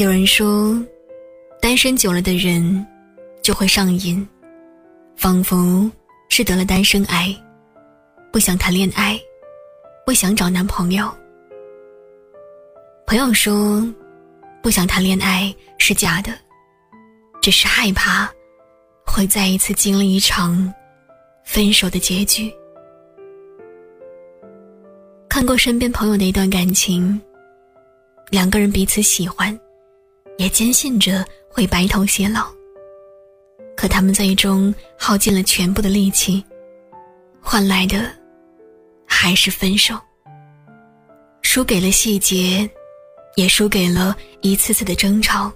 有人说，单身久了的人就会上瘾，仿佛是得了单身癌，不想谈恋爱，不想找男朋友。朋友说，不想谈恋爱是假的，只是害怕会再一次经历一场分手的结局。看过身边朋友的一段感情，两个人彼此喜欢。也坚信着会白头偕老，可他们最终耗尽了全部的力气，换来的还是分手。输给了细节，也输给了一次次的争吵。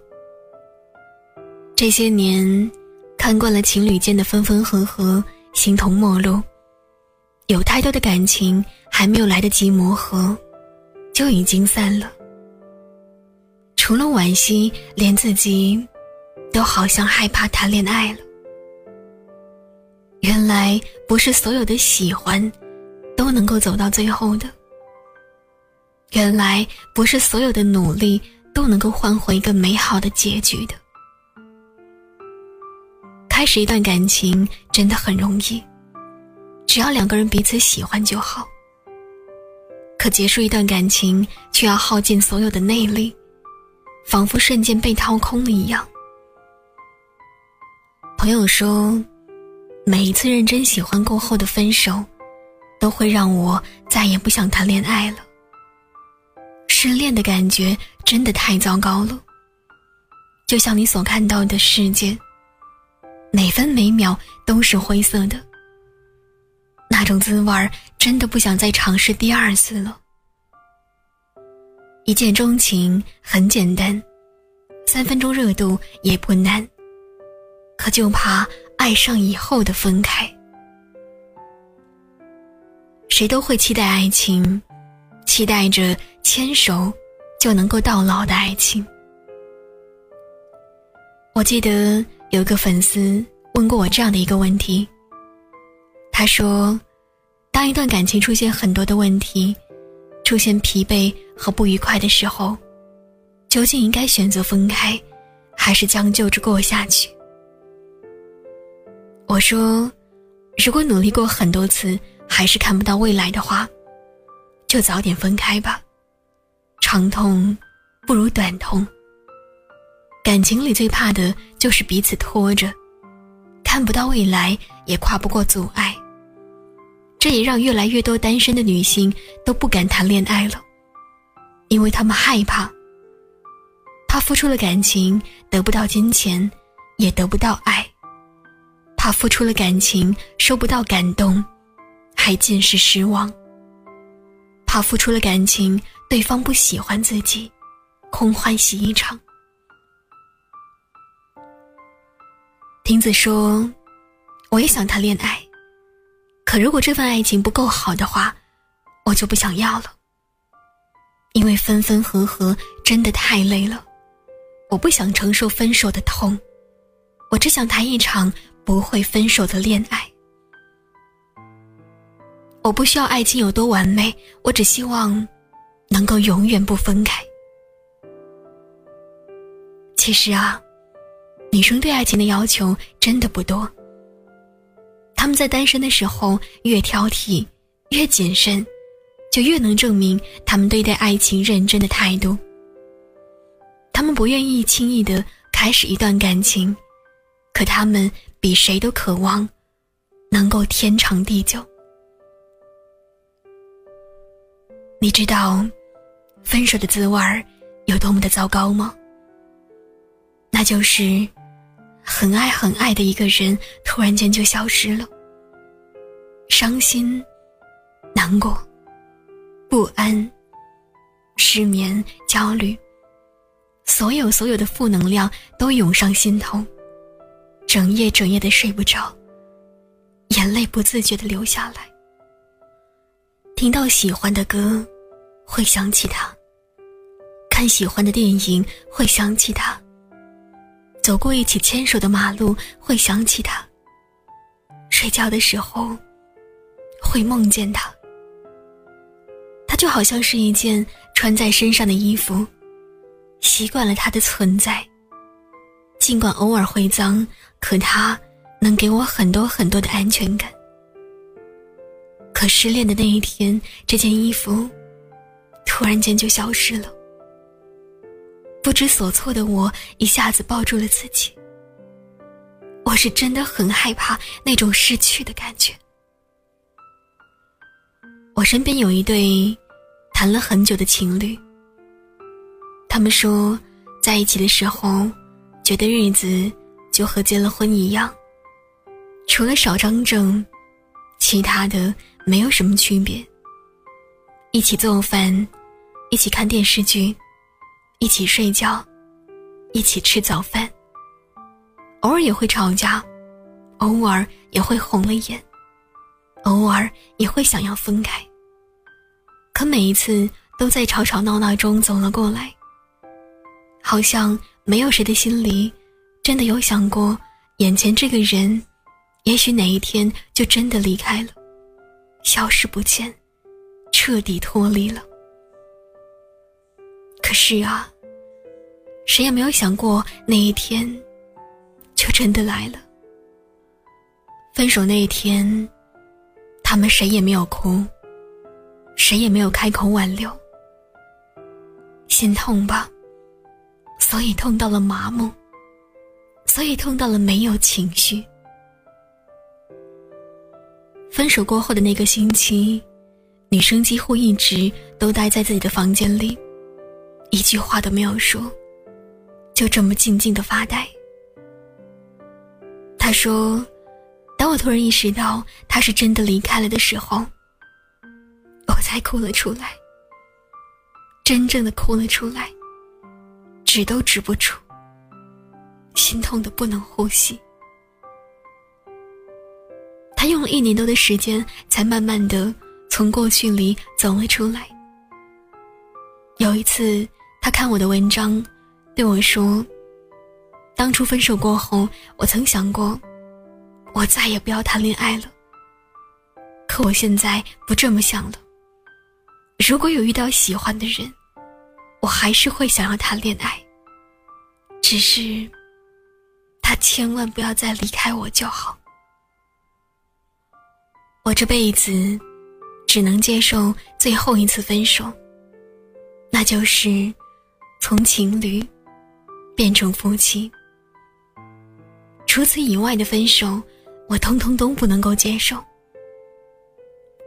这些年，看惯了情侣间的分分合合、形同陌路，有太多的感情还没有来得及磨合，就已经散了。除了惋惜，连自己都好像害怕谈恋爱了。原来不是所有的喜欢都能够走到最后的。原来不是所有的努力都能够换回一个美好的结局的。开始一段感情真的很容易，只要两个人彼此喜欢就好。可结束一段感情，却要耗尽所有的内力。仿佛瞬间被掏空了一样。朋友说，每一次认真喜欢过后的分手，都会让我再也不想谈恋爱了。失恋的感觉真的太糟糕了，就像你所看到的世界，每分每秒都是灰色的。那种滋味儿，真的不想再尝试第二次了。一见钟情很简单，三分钟热度也不难，可就怕爱上以后的分开。谁都会期待爱情，期待着牵手就能够到老的爱情。我记得有个粉丝问过我这样的一个问题，他说：“当一段感情出现很多的问题。”出现疲惫和不愉快的时候，究竟应该选择分开，还是将就着过下去？我说，如果努力过很多次还是看不到未来的话，就早点分开吧。长痛不如短痛。感情里最怕的就是彼此拖着，看不到未来，也跨不过阻碍。这也让越来越多单身的女性都不敢谈恋爱了，因为他们害怕，怕付出了感情得不到金钱，也得不到爱；怕付出了感情收不到感动，还尽是失望；怕付出了感情对方不喜欢自己，空欢喜一场。婷子说：“我也想谈恋爱。”可如果这份爱情不够好的话，我就不想要了。因为分分合合真的太累了，我不想承受分手的痛，我只想谈一场不会分手的恋爱。我不需要爱情有多完美，我只希望能够永远不分开。其实啊，女生对爱情的要求真的不多。他们在单身的时候越挑剔，越谨慎，就越能证明他们对待爱情认真的态度。他们不愿意轻易的开始一段感情，可他们比谁都渴望能够天长地久。你知道分手的滋味儿有多么的糟糕吗？那就是很爱很爱的一个人突然间就消失了。伤心、难过、不安、失眠、焦虑，所有所有的负能量都涌上心头，整夜整夜的睡不着，眼泪不自觉的流下来。听到喜欢的歌，会想起他；看喜欢的电影，会想起他；走过一起牵手的马路，会想起他；睡觉的时候。会梦见他，他就好像是一件穿在身上的衣服，习惯了他的存在。尽管偶尔会脏，可他能给我很多很多的安全感。可失恋的那一天，这件衣服突然间就消失了。不知所措的我一下子抱住了自己。我是真的很害怕那种失去的感觉。我身边有一对谈了很久的情侣，他们说在一起的时候，觉得日子就和结了婚一样，除了少张证，其他的没有什么区别。一起做饭，一起看电视剧，一起睡觉，一起吃早饭。偶尔也会吵架，偶尔也会红了眼。偶尔也会想要分开，可每一次都在吵吵闹闹中走了过来。好像没有谁的心里真的有想过，眼前这个人，也许哪一天就真的离开了，消失不见，彻底脱离了。可是啊，谁也没有想过那一天，就真的来了。分手那一天。他们谁也没有哭，谁也没有开口挽留。心痛吧，所以痛到了麻木，所以痛到了没有情绪。分手过后的那个星期，女生几乎一直都待在自己的房间里，一句话都没有说，就这么静静的发呆。她说。当我突然意识到他是真的离开了的时候，才哭了出来。真正的哭了出来，止都止不住，心痛的不能呼吸。他用了一年多的时间，才慢慢的从过去里走了出来。有一次，他看我的文章，对我说：“当初分手过后，我曾想过。”我再也不要谈恋爱了。可我现在不这么想了。如果有遇到喜欢的人，我还是会想要谈恋爱。只是，他千万不要再离开我就好。我这辈子只能接受最后一次分手，那就是从情侣变成夫妻。除此以外的分手。我通通都不能够接受。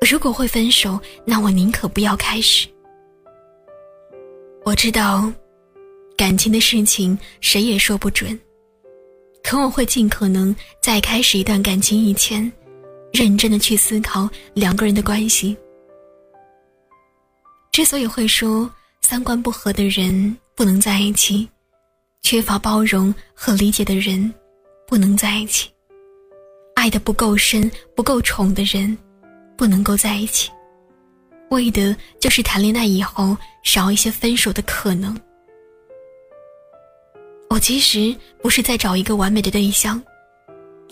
如果会分手，那我宁可不要开始。我知道，感情的事情谁也说不准，可我会尽可能在开始一段感情以前，认真的去思考两个人的关系。之所以会说三观不合的人不能在一起，缺乏包容和理解的人不能在一起。爱的不够深、不够宠的人，不能够在一起，为的就是谈恋爱以后少一些分手的可能。我其实不是在找一个完美的对象，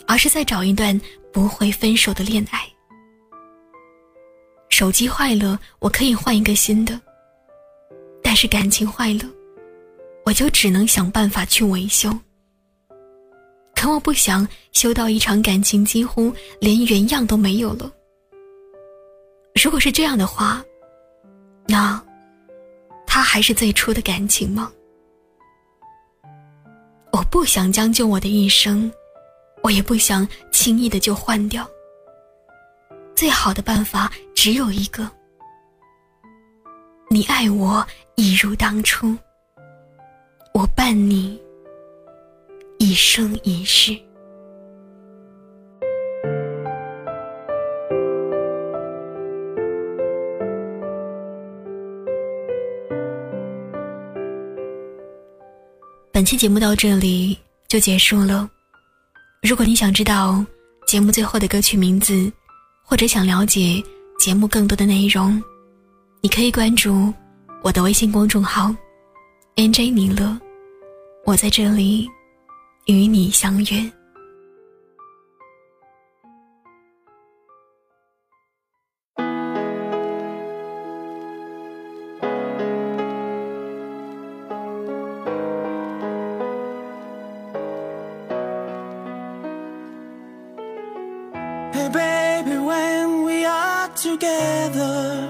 而是在找一段不会分手的恋爱。手机坏了，我可以换一个新的，但是感情坏了，我就只能想办法去维修。可我不想修到一场感情几乎连原样都没有了。如果是这样的话，那他还是最初的感情吗？我不想将就我的一生，我也不想轻易的就换掉。最好的办法只有一个：你爱我一如当初，我伴你。一生一世。本期节目到这里就结束了。如果你想知道节目最后的歌曲名字，或者想了解节目更多的内容，你可以关注我的微信公众号 “nj 尼乐”，我在这里。与你相约。Together,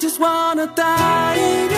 just wanna die.